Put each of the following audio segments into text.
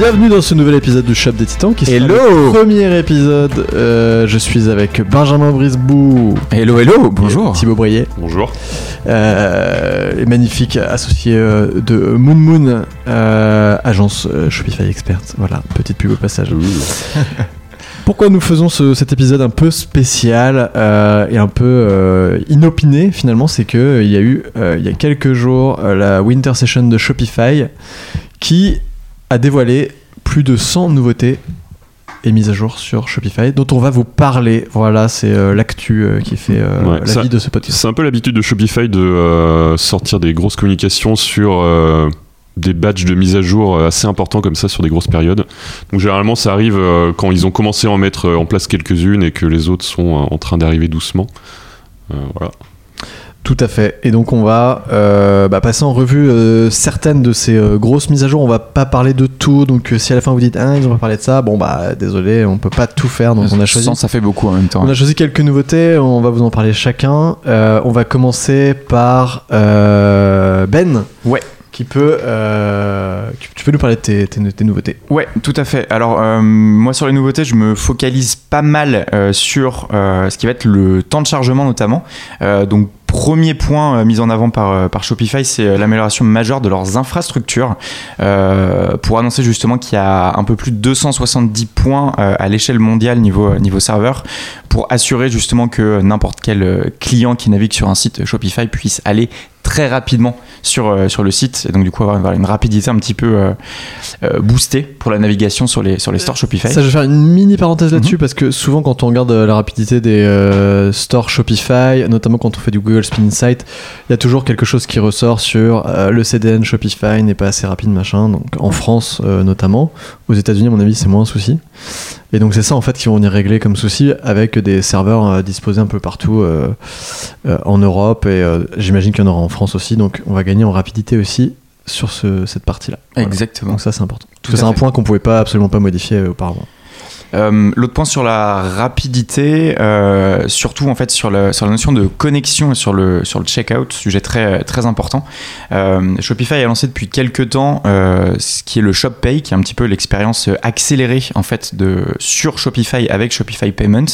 Bienvenue dans ce nouvel épisode du Shop des Titans qui sera Hello le premier épisode. Euh, je suis avec Benjamin Brisbou Hello, hello, et bonjour. Thibaut Brier, Bonjour. euh, les magnifiques associés euh, de Moon Moon, euh, agence euh, Shopify Expert. Voilà, petite pub au passage. Pourquoi nous faisons ce- cet épisode un peu spécial euh, et un peu euh, inopiné finalement C'est que euh, il y a eu euh, il y a quelques jours euh, la Winter Session de Shopify qui a dévoilé plus de 100 nouveautés et mises à jour sur Shopify dont on va vous parler. Voilà, c'est euh, l'actu euh, qui fait euh, Ouais, la ça- vie de ce podcast. C'est un peu l'habitude de Shopify de sortir des grosses communications sur des badges de mise à jour assez importants comme ça sur des grosses périodes. Donc généralement ça arrive quand ils ont commencé à en mettre en place quelques-unes et que les autres sont en train d'arriver doucement. Voilà. Tout à fait. Et donc on va euh, bah, passer en revue euh, certaines de ces euh, grosses mises à jour. On va pas parler de tout. Donc si à la fin vous dites ah ils ont pas parlé de ça, bon bah désolé, on peut pas tout faire. Donc on a choisi. Ça fait beaucoup en même temps. On a choisi quelques nouveautés, on va vous en parler chacun. On va commencer par Ben. Ouais. Qui peut. euh, tu, peux nous parler de tes, tes- tes nouveautés Ouais, tout à fait. Alors, euh, moi, sur les nouveautés, je me focalise pas mal euh, sur ce qui va être le temps de chargement, notamment. Donc, premier point euh, mis en avant par, euh, Shopify, c'est euh, l'amélioration majeure de leurs infrastructures. pour annoncer justement qu'il y a un peu plus de 270 points à l'échelle mondiale niveau, serveur pour assurer justement que n'importe quel client qui navigue sur un site Shopify puisse aller très rapidement sur, euh, sur le site et donc du coup avoir, une rapidité un petit peu euh, euh, boostée pour la navigation sur les, sur les stores Shopify. Ça, je vais faire une mini parenthèse là-dessus parce que souvent, quand on regarde la rapidité des euh, stores Shopify, notamment quand on fait du Google Spin Insight, il y a toujours quelque chose qui ressort sur euh, le CDN Shopify n'est pas assez rapide, machin. Donc en France, euh, notamment. Aux États-Unis, à mon avis, c'est moins un souci. Et donc, c'est ça en fait qu'ils vont venir régler comme souci avec des serveurs euh, disposés un peu partout euh, euh, en Europe et j'imagine qu'il y en aura en France aussi. Donc, on va gagner en rapidité aussi sur ce- cette partie-là. Voilà. Exactement. Donc, ça, c'est important. Parce Tout que c'est un point qu'on pouvait pas absolument pas modifier auparavant. Euh, L'autre point sur la rapidité, euh, surtout en fait sur, la notion de connexion et sur le, sur le checkout, sujet très, important. Euh, Shopify a lancé depuis quelques temps ce qui est le Shop Pay, qui est un petit peu l'expérience accélérée en fait de, sur Shopify avec Shopify Payment.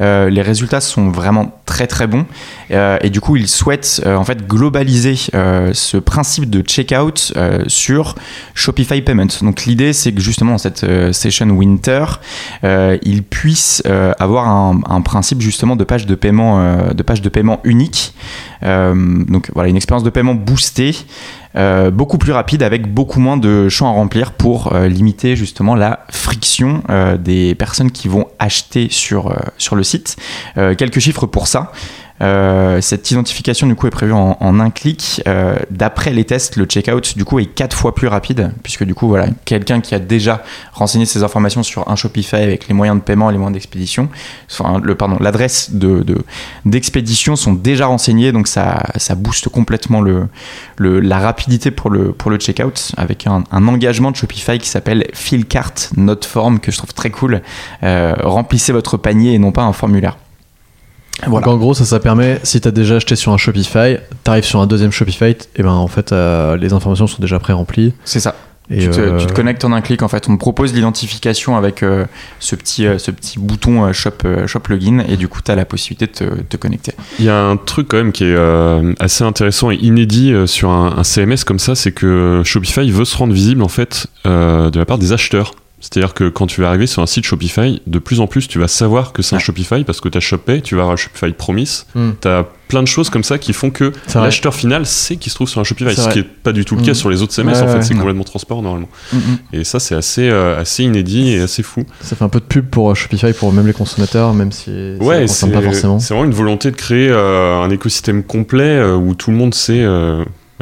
Les résultats sont vraiment très très bons euh, et du coup ils souhaitent euh, en fait globaliser euh, ce principe de checkout sur Shopify Payment. Donc l'idée c'est que justement cette session Winter, ils puissent avoir un, un principe justement de page de paiement, de page de paiement unique. Euh, donc voilà, une expérience de paiement boostée, euh, beaucoup plus rapide avec beaucoup moins de champs à remplir pour euh, limiter justement la friction des personnes qui vont acheter sur, le site. Quelques chiffres pour ça. Euh, cette identification du coup est prévue en, un clic. Euh, D'après les tests, le checkout du coup est quatre fois plus rapide puisque du coup voilà quelqu'un qui a déjà renseigné ses informations sur un Shopify avec les moyens de paiement et les moyens d'expédition, le pardon l'adresse de de- d'expédition sont déjà renseignés donc ça ça booste complètement le, la rapidité pour le pour le checkout avec un, engagement de Shopify qui s'appelle Fill Cart Note Form que je trouve très cool. Euh, remplissez votre panier et non pas un formulaire. Voilà. Donc en gros, ça, ça permet, si tu as déjà acheté sur un Shopify, tu arrives sur un deuxième Shopify, et ben en fait, euh, les informations sont déjà pré-remplies. C'est ça. Et, tu, te, euh, tu te connectes en un clic en fait. On te propose l'identification avec euh, ce, petit, euh, ce petit bouton euh, shop, euh, shop login et du coup tu as la possibilité de te, te connecter. Il y a un truc quand même qui est euh, assez intéressant et inédit euh, sur un, un CMS comme ça, c'est que Shopify veut se rendre visible en fait euh, de la part des acheteurs. C'est-à-dire que quand tu vas arriver sur un site Shopify, de plus en plus tu vas savoir que c'est un Ouais. Shopify parce que tu as ShopPay, tu vas avoir un Shopify Promise, hmm. tu as plein de choses comme ça qui font que l'acheteur final sait qu'il se trouve sur un Shopify, ce vrai. qui est pas du tout le cas Mhm. sur les autres CMS Ouais, en fait, c'est complètement transparent normalement. Mm, mm. Et ça c'est assez, euh, assez inédit et assez fou. Ça fait un peu de pub pour euh, Shopify pour même les consommateurs, même si ça Ouais, ne c'est concerne pas forcément. c'est vraiment une volonté de créer euh, un écosystème complet euh, où tout le monde sait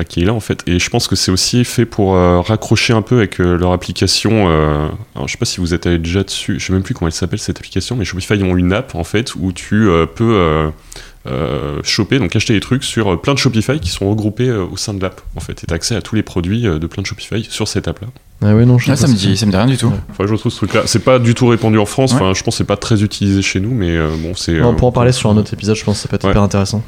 qui est là en fait. Et je pense que c'est aussi fait pour euh, raccrocher un peu avec euh, leur application. euh, alors je sais pas si vous êtes allé déjà dessus, je sais même plus comment elle s'appelle cette application, mais Shopify ils ont une app en fait où tu euh, peux euh, euh, choper, donc acheter des trucs sur euh, plein de Shopify qui sont regroupés euh, au sein de l'app en fait. Et t'as accès à tous les produits euh, de plein de Shopify sur cette app là. Ah oui, non, je sais Ah, pas ça, me dit, ça me dit rien du tout. Ouais. Enfin, je retrouve ce truc là. C'est pas du tout répandu en France, Ouais. enfin, je pense que c'est pas très utilisé chez nous, mais euh, bon, c'est. Non, euh, pour en parler sur un autre épisode, je pense que ça peut être Ouais. hyper intéressant.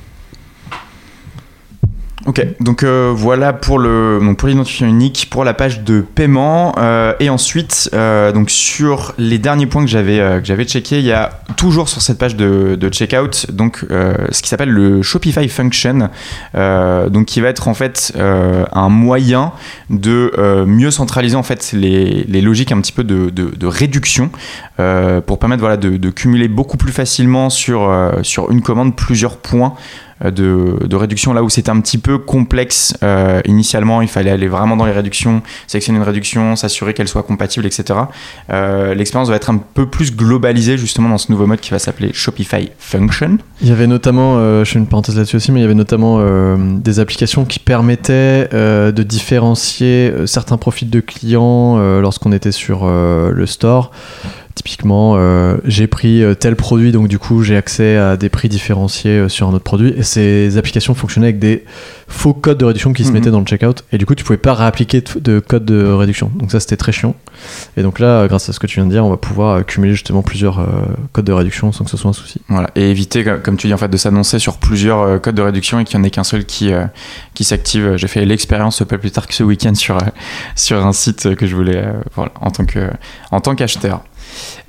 Ok, donc euh, voilà pour le donc pour l'identifiant unique, pour la page de paiement. Euh, et ensuite euh, donc sur les derniers points que j'avais que j'avais checké, il y a toujours sur cette page de, de checkout donc ce qui s'appelle le Shopify Function, donc qui va être en fait un moyen de mieux centraliser en fait les, les logiques un petit peu de, de, réduction pour permettre voilà de, de cumuler beaucoup plus facilement sur sur une commande plusieurs points de, de réduction. Là où c'était un petit peu complexe euh, initialement il fallait aller vraiment dans les réductions sélectionner une réduction s'assurer qu'elle soit compatible etc Euh, l'expérience va être un peu plus globalisée justement dans ce nouveau mode qui va s'appeler Shopify Function. Il y avait notamment, euh, je fais une parenthèse là-dessus aussi, mais il y avait notamment euh, des applications qui permettaient euh, de différencier euh, certains profils de clients euh, lorsqu'on était sur euh, le store. Typiquement, euh, j'ai pris euh, tel produit, donc du coup j'ai accès à des prix différenciés euh, sur un autre produit. Et ces applications fonctionnaient avec des faux codes de réduction qui se Mhm. mettaient dans le checkout. Et du coup, tu pouvais pas réappliquer de, de code de réduction. Donc ça, c'était très chiant. Et donc là, grâce à ce que tu viens de dire, on va pouvoir cumuler justement plusieurs euh, codes de réduction sans que ce soit un souci. Voilà, et éviter, comme- tu dis, en fait, de s'annoncer sur plusieurs euh, codes de réduction et qu'il n'y en ait qu'un seul qui, qui s'active. J'ai fait l'expérience pas plus tard que ce week-end sur, sur un site que je voulais, voilà, en tant que, en tant qu'acheteur.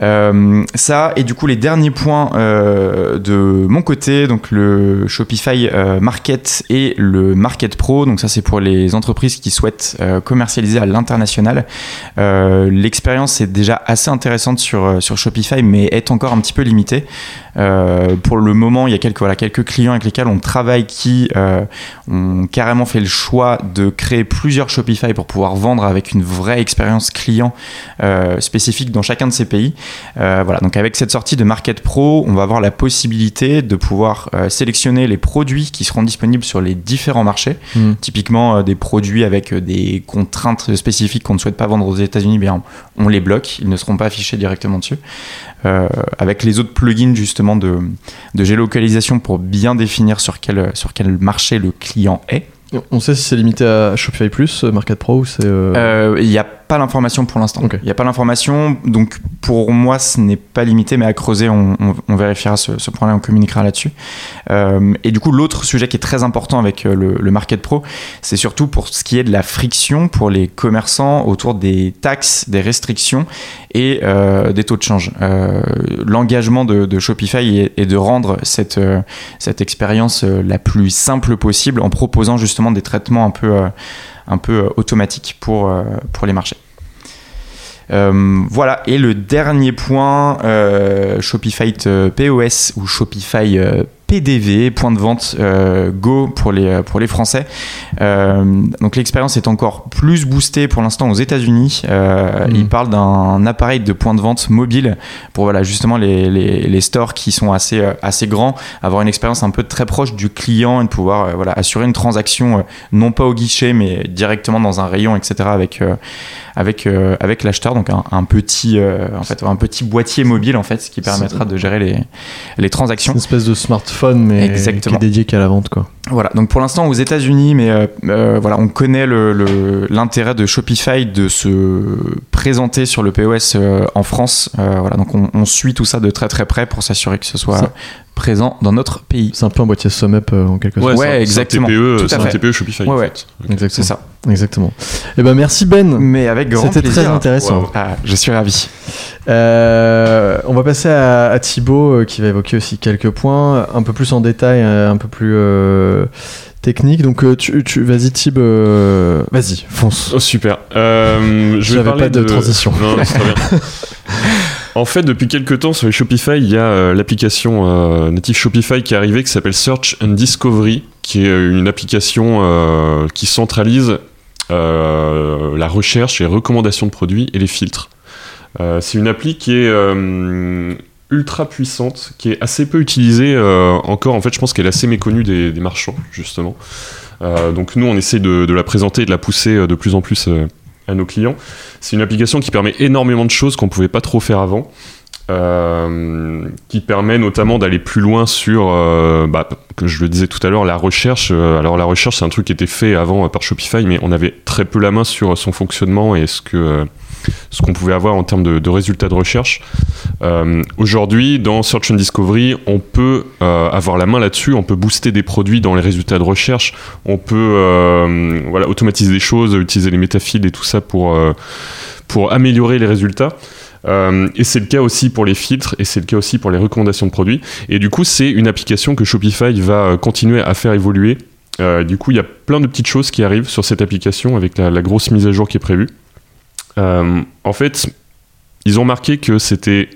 Euh, ça, et du coup, les derniers points euh, de mon côté, donc le Shopify euh, Market et le Market Pro. Donc, ça, c'est pour les entreprises qui souhaitent commercialiser à l'international. L'expérience est déjà assez intéressante sur, sur Shopify, mais est encore un petit peu limitée. Pour le moment, il y a quelques, voilà, quelques clients avec lesquels on travaille qui ont carrément fait le choix de créer plusieurs Shopify pour pouvoir vendre avec une vraie expérience client spécifique dans chacun de ces pays. Euh, voilà, donc avec cette sortie de Market Pro, on va avoir la possibilité de pouvoir euh, sélectionner les produits qui seront disponibles sur les différents marchés. Mm. Typiquement, euh, des produits avec euh, des contraintes spécifiques qu'on ne souhaite pas vendre aux États-Unis, bien, on les bloque, ils ne seront pas affichés directement dessus. Euh, avec les autres plugins justement de, de géolocalisation pour bien définir sur quel, sur quel marché le client est. On sait si c'est limité à Shopify Plus, euh, Market Pro ou c'est. euh, Euh, Il n'y a pas l'information pour l'instant. Il n'y a pas l'information, donc pour moi ce n'est pas limité, mais à creuser, on, on- on vérifiera ce, ce point-là, on communiquera là-dessus. Euh, et du coup, l'autre sujet qui est très important avec euh, le, le Market Pro, c'est surtout pour ce qui est de la friction pour les commerçants autour des taxes, des restrictions et euh, des taux de change. Euh, L'engagement de, de Shopify est, est de rendre cette, cette expérience la plus simple possible en proposant justement des traitements un peu, un peu euh, automatiques pour, euh, pour les marchés. Euh, voilà, et le dernier point, Shopify POS ou Shopify PDV, point de vente euh, Go pour les, pour les Français. Euh, donc l'expérience est encore plus boostée pour l'instant aux États-Unis. Euh, Mm. Ils parlent d'un appareil de point de vente mobile pour voilà, justement les, les, les stores qui sont assez, euh, assez grands, avoir une expérience un peu très proche du client et de pouvoir euh, voilà, assurer une transaction euh, non pas au guichet mais directement dans un rayon, etc. avec, euh, avec, euh, avec l'acheteur. Donc un, un petit, euh, en fait, un petit boîtier mobile en fait, ce qui permettra de gérer les, les transactions. une espèce de smartphone, mais Exactement. qui est dédié qu'à la vente, quoi. Voilà, donc pour l'instant aux États-Unis, mais euh, euh, voilà, on connaît le- l'intérêt de Shopify de se présenter sur le POS euh, en France. Euh, voilà, donc on, on suit tout ça de très très près pour s'assurer que ce soit Ça- présent dans notre pays. C'est un peu un boîtier sum up euh, en quelque sorte. Ouais, exactement. C'est un TPE, un. TPE Shopify. Ouais, en ouais. Exactement. C'est ça. Exactement. Et ben merci Ben. Mais avec grand C'était plaisir. très intéressant. Wow. Ah, je suis ravi. Euh, on va passer à, à Thibaut euh, qui va évoquer aussi quelques points un peu plus en détail, un peu plus euh, technique. Donc euh, tu, tu- vas-y Thib, euh, vas-y, fonce. Oh, super. Euh, je vais pas de transition. Non, bien. En fait, depuis quelques temps sur les Shopify, il y a euh, l'application euh, native Shopify qui est arrivée qui s'appelle Search and Discovery, qui est euh, une application euh, qui centralise euh, la recherche et les recommandations de produits et les filtres. Euh, c'est une appli qui est euh, ultra puissante, qui est assez peu utilisée euh, encore. En fait, je pense qu'elle est assez méconnue des, marchands, justement. Euh, donc nous, on essaie de, la présenter et de la pousser euh, de plus en plus à nos clients. C'est une application qui permet énormément de choses qu'on ne pouvait pas trop faire avant. qui permet notamment d'aller plus loin sur, bah, que je le disais tout à l'heure, la recherche. Alors la recherche, c'est un truc qui était fait avant par Shopify, mais on avait très peu la main sur son fonctionnement et ce que ce qu'on pouvait avoir en termes de, résultats de recherche. Euh, Aujourd'hui, dans Search and Discovery, on peut euh, avoir la main là-dessus, on peut booster des produits dans les résultats de recherche, on peut euh, voilà, automatiser des choses, utiliser les métafields et tout ça pour, pour améliorer les résultats. Et c'est le cas aussi pour les filtres et c'est le cas aussi pour les recommandations de produits. Et du coup, c'est une application que Shopify va continuer à faire évoluer. Du coup, il y a plein de petites choses qui arrivent sur cette application avec la grosse mise à jour qui est prévue. Euh, en fait, ils ont marqué que c'était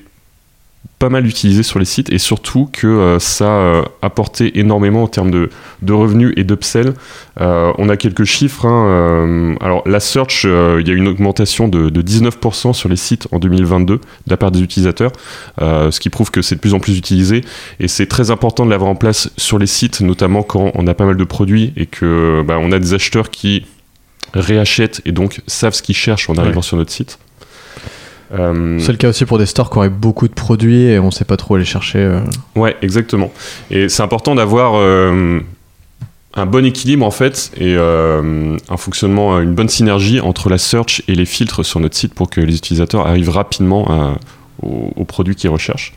pas mal utilisé sur les sites et surtout que euh, ça euh, apportait énormément en termes de, revenus et d'upsell. On a quelques chiffres. hein, alors la search, il y a une augmentation de, de 19% sur les sites en 2022 de la part des utilisateurs, ce qui prouve que c'est de plus en plus utilisé et c'est très important de l'avoir en place sur les sites, notamment quand on a pas mal de produits et que bah, on a des acheteurs qui réachètent et donc savent ce qu'ils cherchent en arrivant Ouais. sur notre site. Euh, C'est le cas aussi pour des stores qui auraient beaucoup de produits et on sait pas trop aller chercher. euh. Ouais, exactement. Et c'est important d'avoir euh, un bon équilibre en fait et euh, un fonctionnement, une bonne synergie entre la search et les filtres sur notre site pour que les utilisateurs arrivent rapidement à- aux, aux produits qu'ils recherchent.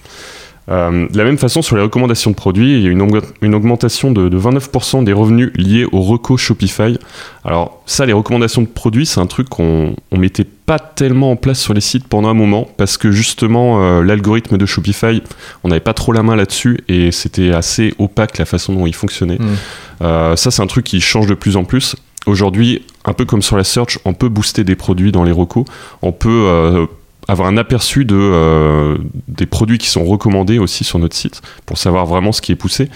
Euh, de la même façon, sur les recommandations de produits, il y a une, augment- une augmentation de, de 29% des revenus liés au reco Shopify. Alors ça, les recommandations de produits, c'est un truc qu'on on mettait pas tellement en place sur les sites pendant un moment parce que justement euh, l'algorithme de Shopify, on n'avait pas trop la main là-dessus et c'était assez opaque la façon dont il fonctionnait. Mm. Euh, ça, c'est un truc qui change de plus en plus. Aujourd'hui, un peu comme sur la search, on peut booster des produits dans les recos. On peut avoir un aperçu de, euh, des produits qui sont recommandés aussi sur notre site pour savoir vraiment ce qui est poussé.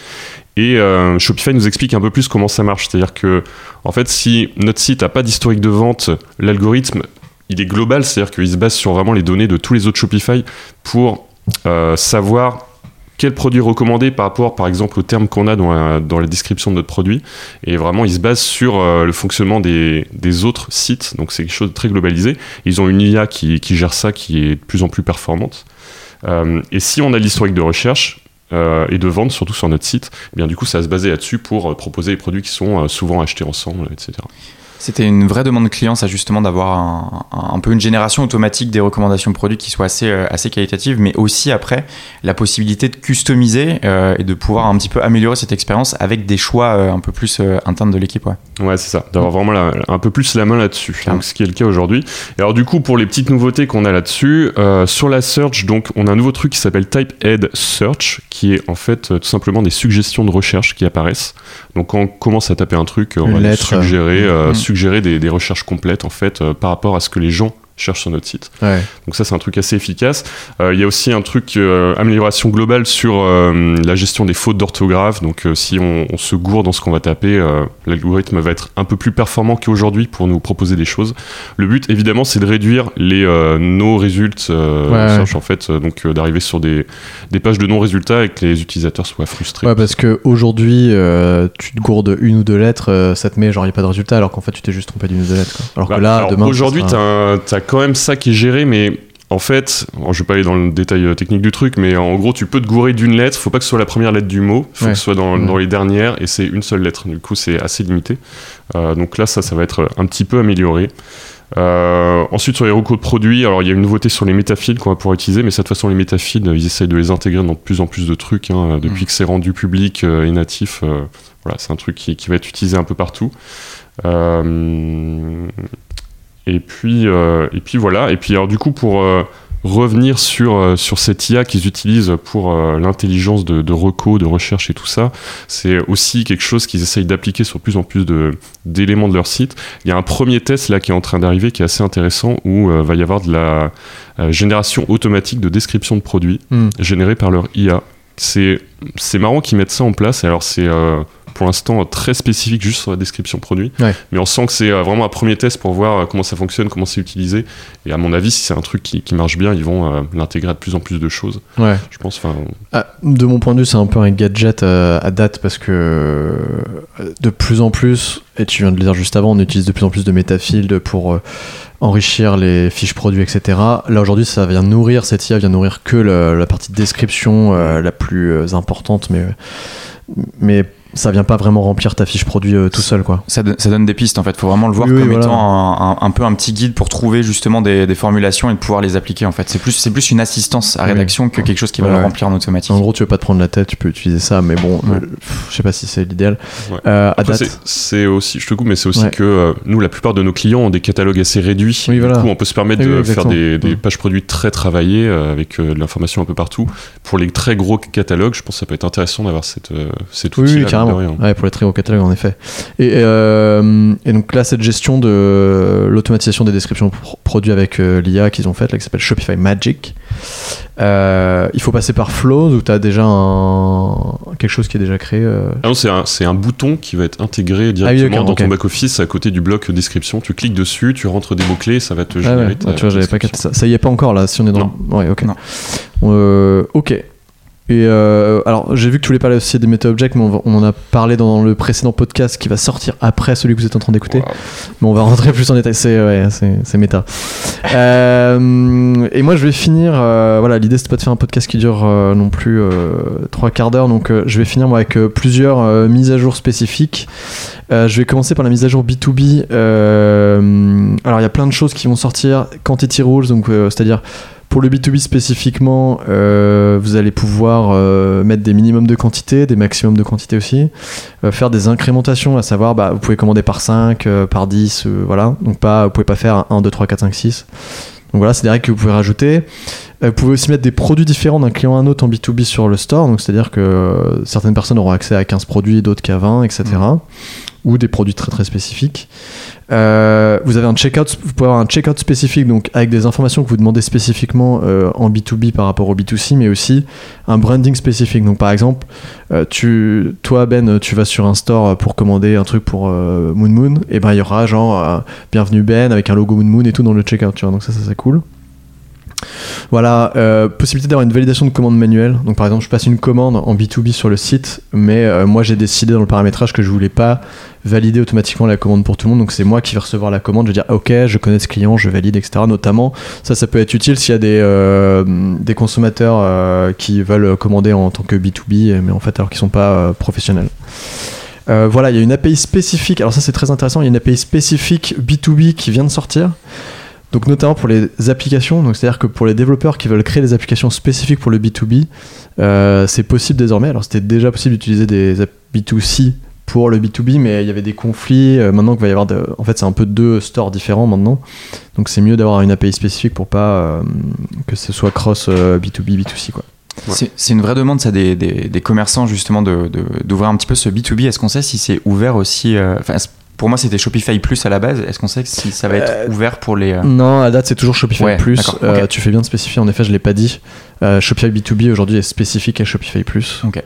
Et euh, Shopify nous explique un peu plus comment ça marche. C'est-à-dire que, en fait, si notre site n'a pas d'historique de vente, l'algorithme, il est global, c'est-à-dire qu'il se base sur vraiment les données de tous les autres Shopify pour euh, savoir quel produit recommander par rapport, par exemple, aux termes qu'on a dans la, dans la description de notre produit. Et vraiment, il se base sur euh, le fonctionnement des, des autres sites. Donc, c'est quelque chose de très globalisé. Ils ont une IA qui, qui gère ça, qui est de plus en plus performante. Euh, et si on a l'historique de recherche, euh, et de vente, surtout sur notre site, eh bien du coup ça va se baser là-dessus pour proposer des produits qui sont souvent achetés ensemble, etc. C'était une vraie demande client, ça justement, d'avoir un, un- un peu une génération automatique des recommandations de produits qui soient assez, euh, assez qualitatives, mais aussi après la possibilité de customiser euh, et de pouvoir un petit peu améliorer cette expérience avec des choix euh, un peu plus euh, internes de l'équipe. Ouais. Ouais, c'est ça, d'avoir vraiment la- un peu plus la main là-dessus. Ce qui est le cas aujourd'hui. Et alors, du coup, pour les petites nouveautés qu'on a là-dessus, euh, sur la search, donc, on a un nouveau truc qui s'appelle Typehead Search, qui est en fait euh, tout simplement des suggestions de recherche qui apparaissent. Donc, quand on commence à taper un truc, on Une va suggérer, euh, Mhm. Suggérer des, des recherches complètes en fait euh, par rapport à ce que les gens cherchent sur notre site. Ouais. Donc ça, c'est un truc assez efficace. Euh, Il y a aussi un truc, euh, amélioration globale sur euh, la gestion des fautes d'orthographe. Donc si on, on se gourde dans ce qu'on va taper, l'algorithme va être un peu plus performant qu'aujourd'hui pour nous proposer des choses. Le but, évidemment, c'est de réduire les Ouais, search, en fait, donc d'arriver sur des, des pages de non-résultats et que les utilisateurs soient frustrés. Ouais, parce que aujourd'hui, euh, tu te gourdes une ou deux lettres, ça te met genre il n'y a pas de résultat, alors qu'en fait tu t'es juste trompé d'une ou deux lettres. quoi. Alors Bah, que là, alors, demain. Aujourd'hui, quand même ça qui est géré, mais en fait, je vais pas aller dans le détail euh, technique du truc, mais en gros, tu peux te gourer d'une lettre. Faut pas que ce soit la première lettre du mot. Faut Ouais. que ce soit dans, Ouais. dans les dernières, et c'est une seule lettre. Du coup, c'est assez limité. Euh, donc là, ça, ça va être un petit peu amélioré. Euh, ensuite, sur les recours de produits, alors il y a une nouveauté sur les métafiles qu'on va pouvoir utiliser, mais cette façon, les métafiles, ils essayent de les intégrer dans de plus en plus de trucs. hein, depuis Mm. que c'est rendu public euh, et natif, voilà, c'est un truc qui, qui va être utilisé un peu partout. Euh, et puis, euh, et puis voilà. Et puis alors du coup pour euh, revenir sur euh, sur cette IA qu'ils utilisent pour euh, l'intelligence de, de reco, de recherche et tout ça, c'est aussi quelque chose qu'ils essayent d'appliquer sur plus en plus de d'éléments de leur site. Il y a un premier test là qui est en train d'arriver qui est assez intéressant où euh, va y avoir de la euh, génération automatique de description de produits Hmm. générée par leur IA. C'est c'est marrant qu'ils mettent ça en place. Alors c'est euh, pour l'instant très spécifique juste sur la description produit, Ouais. mais on sent que c'est euh, vraiment un premier test pour voir euh, comment ça fonctionne, comment c'est utilisé. Et à mon avis, si c'est un truc qui, qui marche bien, ils vont l'intégrer à de plus en plus de choses. Ouais. Je pense. Ah, de mon point de vue, c'est un peu un gadget euh, à date parce que de plus en plus, et tu viens de le dire juste avant, on utilise de plus en plus de métafield pour enrichir les fiches produits, etc. Là aujourd'hui, ça vient nourrir, cette IA vient nourrir que la partie description euh, la plus euh, importante, mais, mais ça vient pas vraiment remplir ta fiche produit euh, tout seul, quoi. Ça, donne- ça donne des pistes en fait. Faut vraiment le voir Oui, oui, comme voilà. étant un, un- un peu un petit guide pour trouver justement des, des formulations et de pouvoir les appliquer en fait. C'est plus, c'est plus une assistance à Oui. rédaction que quelque chose qui va Ouais, le remplir en automatique. En gros, tu veux pas te prendre la tête, tu peux utiliser ça, mais bon, Ouais. euh, je sais pas si c'est l'idéal. Ouais. Euh, c'est- aussi, je te coupe, mais c'est aussi Ouais. que euh, nous, la plupart de nos clients ont des catalogues assez réduits. Oui, voilà. Du coup, on peut se permettre de oui, faire des, des Mm. pages produits très travaillées euh, avec euh, de l'information un peu partout. Pour les très gros catalogues, je pense que ça peut être intéressant d'avoir cette, euh, cet Oui, outil. oui, carrément. Ouais, pour les très gros catalogues, en effet. Et, euh, et donc là, cette gestion de l'automatisation des descriptions pro- produits avec euh, l'IA qu'ils ont faite, là, qui s'appelle Shopify Magic, euh, il faut passer par Flows où tu as déjà un, quelque chose qui est déjà créé. euh. Ah non, c'est un, bouton qui va être intégré directement d'accord, dans ok. ton back-office à côté du bloc description. Tu cliques dessus, tu rentres des mots-clés, ça va te Ah générer ouais, ta- ouais, tu vois, j'avais pas description. capté ça. Ça y est pas encore là, si on est dans. Ouais, ok. Non. Euh, ok. Et euh, alors, j'ai vu que tu voulais parler aussi des meta-objects, mais on, va- on en a parlé dans le précédent podcast qui va sortir après celui que vous êtes en train d'écouter. Wow. Mais on va rentrer plus en détail. C'est ouais, c'est c'est méta. Euh, et moi, je vais finir. euh, voilà, l'idée c'est pas de faire un podcast qui dure non plus trois quarts d'heure. Donc, je vais finir moi avec plusieurs mises à jour spécifiques. Je vais commencer par la mise à jour B2B. Euh, alors, il y a plein de choses qui vont sortir. Quantity rules, donc c'est-à-dire pour le B2B spécifiquement, euh, vous allez pouvoir euh, mettre des minimums de quantité, des maximums de quantité aussi, euh, faire des incrémentations, à savoir bah, vous pouvez commander par 5, euh, par 10, euh, voilà. Donc pas, vous pouvez pas faire 1, 2, 3, 4, 5, 6. Donc voilà, c'est des règles que vous pouvez rajouter. Vous pouvez aussi mettre des produits différents d'un client à un autre en B2B sur le store, donc c'est-à-dire que certaines personnes auront accès à 15 produits, d'autres qu'à 20, etc. Ou des produits très très spécifiques. Euh, vous avez un checkout, vous pouvez avoir un checkout spécifique, donc avec des informations que vous demandez spécifiquement euh, en B2B par rapport au B2C, mais aussi un branding spécifique. Donc par exemple, euh, toi Ben, tu vas sur un store pour commander un truc pour Moon Moon, et ben il y aura genre bienvenue Ben avec un logo Moon Moon et tout dans le checkout. Donc ça, ça c'est cool. Voilà, euh, possibilité d'avoir une validation de commande manuelle. Donc par exemple, je passe une commande en B2B sur le site, mais euh, moi j'ai décidé dans le paramétrage que je voulais pas valider automatiquement la commande pour tout le monde. Donc c'est moi qui vais recevoir la commande. Je vais dire ok, je connais ce client, je valide, etc. Notamment, ça, ça peut être utile s'il y a des, euh, consommateurs qui veulent commander en tant que B2B, mais en fait alors qu'ils sont pas professionnels. Voilà, il y a une API spécifique. Alors ça c'est très intéressant. Il y a une API spécifique B2B qui vient de sortir. Donc notamment pour les applications, donc c'est-à-dire que pour les développeurs qui veulent créer des applications spécifiques pour le B2B, euh, c'est possible désormais. Alors c'était déjà possible d'utiliser des apps B2C pour le B2B, mais il y avait des conflits. Euh, maintenant qu'il va y avoir, de- en fait, c'est un peu deux stores différents maintenant. Donc c'est mieux d'avoir une API spécifique pour pas euh, que ce soit cross euh, B2B, B2C quoi. C'est c'est une vraie demande, ça, des, des, des commerçants, justement, d'ouvrir de, d'ouvrir un petit peu ce B2B. Est-ce qu'on sait si c'est ouvert aussi euh, Pour moi, c'était Shopify Plus à la base. Est-ce qu'on sait si ça va être Euh, ouvert pour les. euh, Non, à date c'est toujours Shopify Ouais, Plus. Euh, tu fais bien de spécifier. En effet, je l'ai pas dit. Euh, Shopify B2B aujourd'hui est spécifique à Shopify Plus. Ok.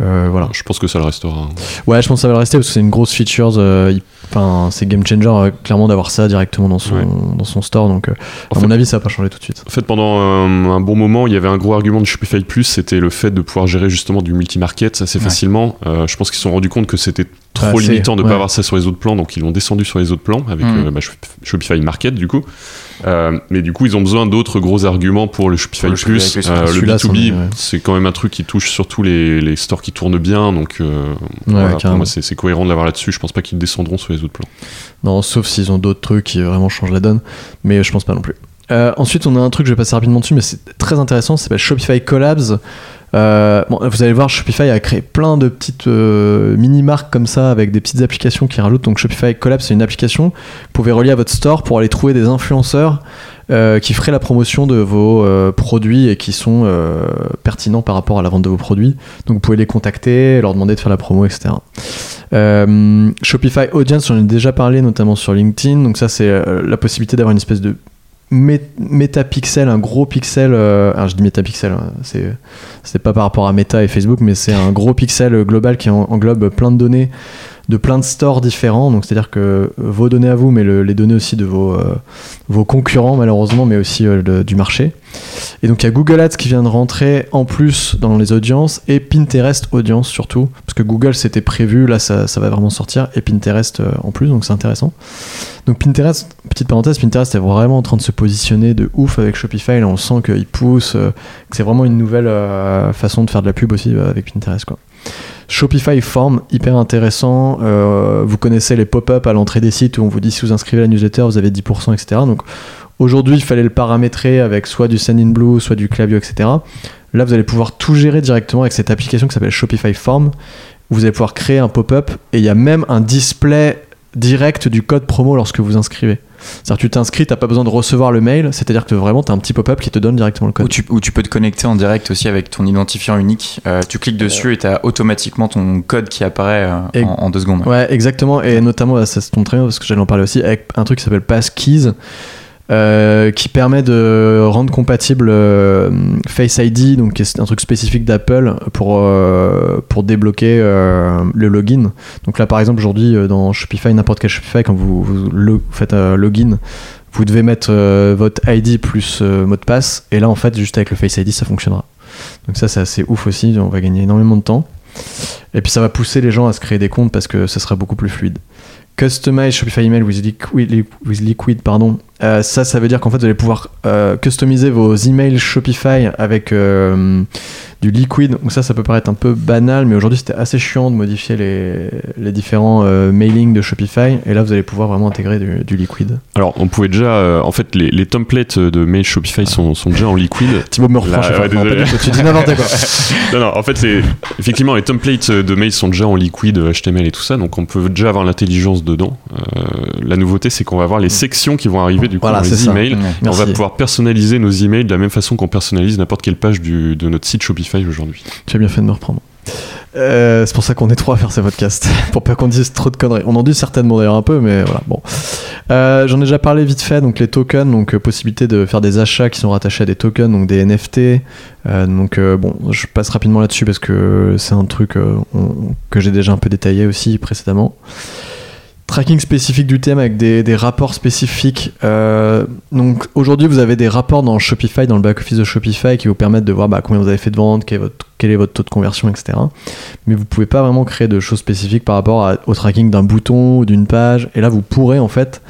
Euh, voilà. Je pense que ça le restera. hein. Ouais, je pense que ça va le rester parce que c'est une grosse feature. euh, enfin, c'est game changer euh, clairement d'avoir ça directement dans son, Ouais. dans son store. Donc, euh, à fait- mon avis, ça va pas changer tout de suite. En fait, pendant un, un bon moment, il y avait un gros argument de Shopify Plus, c'était le fait de pouvoir gérer justement du multi-market assez Ouais. facilement. Euh, je pense qu'ils se sont rendus compte que c'était trop limitant de ne ouais. pas avoir ça sur les autres plans, donc ils l'ont descendu sur les autres plans avec Mm. euh, bah, Shop- Shopify Market du coup. Euh, mais du coup, ils ont besoin d'autres gros arguments pour le Shopify Pour le Shopify Plus. Euh, le Celui-là, c'en B2B, est, ouais. c'est quand même un truc qui touche surtout les, les stores qui tournent bien, donc euh, voilà, pour carrément. moi c'est c'est cohérent de l'avoir là-dessus. Je pense pas qu'ils descendront sur les Non, sauf s'ils ont d'autres trucs qui vraiment changent la donne, mais je pense pas non plus. Euh, ensuite, on a un truc, je vais passer rapidement dessus, mais c'est très intéressant, s'appelle Shopify Collabs. Euh, vous allez voir, Shopify a créé plein de petites euh, mini-marques comme ça avec des petites applications qui rajoutent. Donc Shopify Collabs, c'est une application que vous pouvez relier à votre store pour aller trouver des influenceurs qui feraient la promotion de vos euh, produits et qui sont euh, pertinents par rapport à la vente de vos produits. Donc vous pouvez les contacter, leur demander de faire la promo, etc. Euh, Shopify Audience, j'en ai déjà parlé notamment sur LinkedIn. Donc ça, c'est euh, la possibilité d'avoir une espèce de mé- métapixel, un gros pixel. euh, alors je dis métapixel, hein, c'est c'est pas par rapport à Meta et Facebook, mais c'est un gros pixel global qui en- englobe plein de données de plein de stores différents. Donc c'est-à-dire que vos données à vous, mais le- les données aussi de vos, euh, vos concurrents malheureusement, mais aussi euh, du marché. Et donc il y a Google Ads qui vient de rentrer en plus dans les audiences et Pinterest audience surtout, parce que Google c'était prévu, là ça, ça va vraiment sortir, et Pinterest euh, en plus, donc c'est intéressant. Donc Pinterest, petite parenthèse, Pinterest est vraiment en train de se positionner de ouf avec Shopify, on sent qu'il pousse, euh, que c'est vraiment une nouvelle euh, façon de faire de la pub aussi euh, avec Pinterest quoi. Shopify Form, hyper intéressant. Euh, vous connaissez les pop-up à l'entrée des sites où on vous dit si vous inscrivez à la newsletter, vous avez 10%, etc. Donc aujourd'hui, il fallait le paramétrer avec soit du Sendinblue, soit du Klaviyo, etc. Là, vous allez pouvoir tout gérer directement avec cette application qui s'appelle Shopify Form. Vous allez pouvoir créer un pop-up et il y a même un display direct du code promo lorsque vous inscrivez. C'est-à-dire que tu t'inscris, t'as pas besoin de recevoir le mail, c'est-à-dire que vraiment tu as un petit pop-up qui te donne directement le code. Ou tu, ou tu peux te connecter en direct aussi avec ton identifiant unique. Euh, tu cliques dessus et tu as automatiquement ton code qui apparaît euh, Et- en, en deux secondes. Ouais, exactement. Et notamment, bah, ça se tombe très bien parce que j'allais en parler aussi avec un truc qui s'appelle Passkeys. Euh, qui permet de rendre compatible euh, Face ID, donc qui un truc spécifique d'Apple pour, euh, pour débloquer le login. Donc là, par exemple, aujourd'hui, dans Shopify, n'importe quel Shopify, quand vous, faites un login, vous devez mettre votre ID plus mot de passe. Et là, en fait, juste avec le Face ID, ça fonctionnera. Donc ça, c'est assez ouf aussi. On va gagner énormément de temps. Et puis ça va pousser les gens à se créer des comptes parce que ça sera beaucoup plus fluide. Customize Shopify Email with Liquid, with Liquid pardon. Euh, ça, ça veut dire qu'en fait, vous allez pouvoir euh, customiser vos emails Shopify avec euh, du Liquid. Donc ça, ça peut paraître un peu banal, mais aujourd'hui, c'était assez chiant de modifier les, les différents euh, mailings de Shopify. Et là, vous allez pouvoir vraiment intégrer du, du Liquid. Alors, on pouvait déjà. en fait, les, les templates de mail Shopify sont, sont déjà en liquide. Thibaut me fois. ouais, tout, tu dis n'importe quoi. non, non, en fait, c'est. Effectivement, les templates de mail sont déjà en liquide, HTML et tout ça, donc on peut déjà avoir l'intelligence dedans. La nouveauté, c'est qu'on va avoir les sections qui vont arriver du coup Voilà, dans c'est les emails. On va pouvoir personnaliser nos emails de la même façon qu'on personnalise n'importe quelle page du- de notre site Shopify aujourd'hui. Tu as bien fait de me reprendre. Euh, c'est pour ça qu'on est trois à faire ces podcasts, pour pas qu'on dise trop de conneries. On en dit certainement d'ailleurs un peu, mais voilà. Bon, Euh, j'en ai déjà parlé vite fait. Donc les tokens, donc euh, possibilité de faire des achats qui sont rattachés à des tokens, donc des NFT. Donc bon, je passe rapidement là-dessus parce que c'est un truc on- que j'ai déjà un peu détaillé aussi précédemment. Tracking spécifique du thème avec des, rapports spécifiques. Euh, donc aujourd'hui, vous avez des rapports dans Shopify, dans le back-office de Shopify, qui vous permettent de voir bah, combien vous avez fait de ventes, quel est, votre, taux de conversion, etc. Mais vous pouvez pas vraiment créer de choses spécifiques par rapport au tracking d'un bouton ou d'une page. Et là, vous pourrez en fait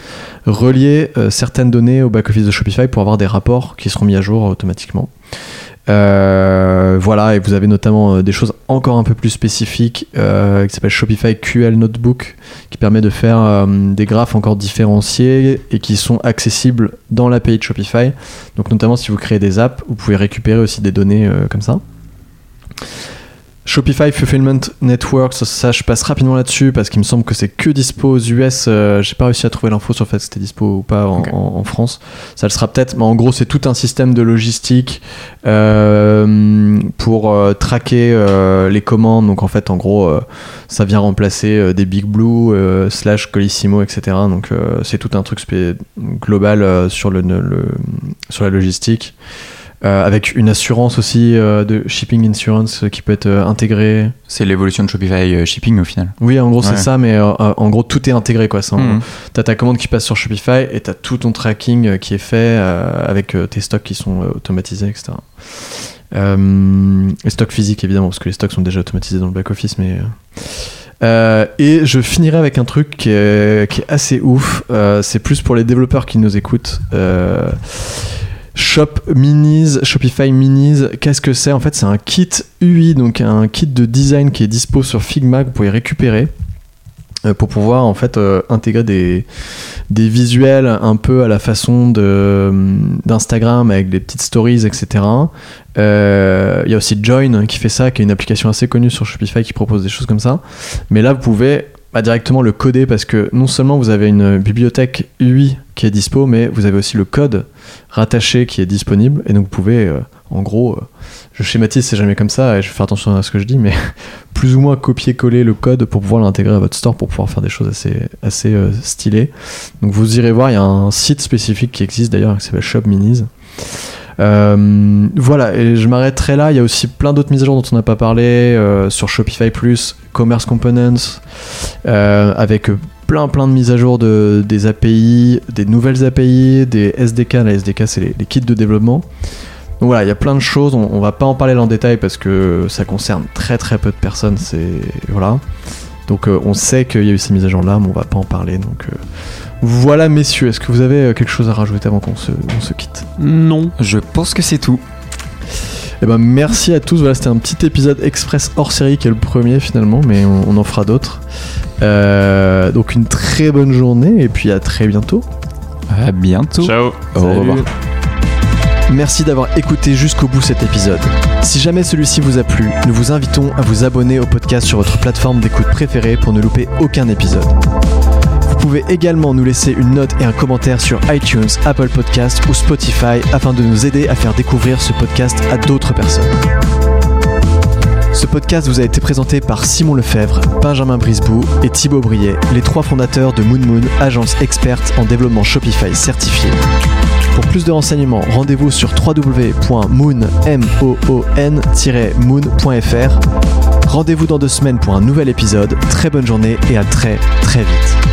relier euh, certaines données au back-office de Shopify pour avoir des rapports qui seront mis à jour automatiquement. Euh, voilà, et vous avez notamment euh, des choses encore un peu plus spécifiques euh, qui s'appelle Shopify QL Notebook, qui permet de faire des graphes encore différenciés et qui sont accessibles dans l'API de Shopify. Donc notamment si vous créez des apps, vous pouvez récupérer aussi des données comme ça. Shopify Fulfillment Network, ça, je passe rapidement là-dessus parce qu'il me semble que c'est que dispo aux US. euh, J'ai pas réussi à trouver l'info sur le fait que c'était dispo ou pas en, Ok. en- en France. Ça le sera peut-être, mais en gros, c'est tout un système de logistique euh, pour euh, traquer les commandes. Donc en fait, en gros, ça vient remplacer des Big Blue, slash Colissimo, etc. Donc c'est tout un truc global sur, le, le- sur la logistique. Euh, avec une assurance aussi euh, de shipping insurance qui peut être euh, intégrée. C'est l'évolution de Shopify euh, Shipping au final. Oui, en gros, c'est ça, mais euh, euh, en gros, tout est intégré. quoi. Mhm. T'as ta commande qui passe sur Shopify et t'as tout ton tracking euh, qui est fait euh, avec euh, tes stocks qui sont euh, automatisés, etc. Euh, les stocks physiques, évidemment, parce que les stocks sont déjà automatisés dans le back-office, mais. euh, euh, et je finirai avec un truc qui est, qui est assez ouf. Euh, c'est plus pour les développeurs qui nous écoutent. Euh, Shop Minis, Shopify Minis, qu'est-ce que c'est? En fait, c'est un kit UI, donc un kit de design qui est dispo sur Figma que vous pouvez récupérer euh, pour pouvoir en fait euh, intégrer des, visuels un peu à la façon de d'Instagram avec des petites stories, etc. Euh, Il y a aussi Join qui fait ça, qui est une application assez connue sur Shopify qui propose des choses comme ça. Mais là, vous pouvez bah, directement le coder parce que non seulement vous avez une bibliothèque UI qui est dispo, mais vous avez aussi le code rattaché qui est disponible. Et donc vous pouvez, euh, en gros, euh, je schématise, c'est jamais comme ça, et je faire attention à ce que je dis, mais plus ou moins copier-coller le code pour pouvoir l'intégrer à votre store pour pouvoir faire des choses assez, assez euh, stylées. Donc vous irez voir, il y a un site spécifique qui existe d'ailleurs qui s'appelle Shop Minis. Euh, voilà, et je m'arrêterai là. Il y a aussi plein d'autres mises à jour dont on n'a pas parlé euh, sur Shopify Plus, Commerce Components, euh, avec plein plein de mises à jour de, des API, des nouvelles API, des SDK. La SDK, c'est les, kits de développement. Donc voilà, il y a plein de choses. On, on va pas en parler en détail parce que ça concerne très très peu de personnes. C'est voilà. Donc euh, on sait qu'il y a eu ces mises à jour là, mais on va pas en parler. Donc euh, voilà, messieurs. Est-ce que vous avez euh, quelque chose à rajouter avant qu'on se, on se quitte? Non. Je pense que c'est tout. Eh ben merci à tous. Voilà, c'était un petit épisode express hors série qui est le premier finalement, mais on, on en fera d'autres. Euh, donc une très bonne journée et puis à très bientôt. À bientôt. Ciao. Au revoir. Merci d'avoir écouté jusqu'au bout cet épisode. Si jamais celui-ci vous a plu, nous vous invitons à vous abonner au podcast sur votre plateforme d'écoute préférée pour ne louper aucun épisode. Vous pouvez également nous laisser une note et un commentaire sur iTunes, Apple Podcasts ou Spotify afin de nous aider à faire découvrir ce podcast à d'autres personnes. Ce podcast vous a été présenté par Simon Lefebvre, Benjamin Brisbou et Thibaut Briet, les trois fondateurs de Moon Moon, agence experte en développement Shopify certifié. Pour plus de renseignements, rendez-vous sur www.moon-moon.fr. Rendez-vous dans deux semaines pour un nouvel épisode. Très bonne journée et à très très vite.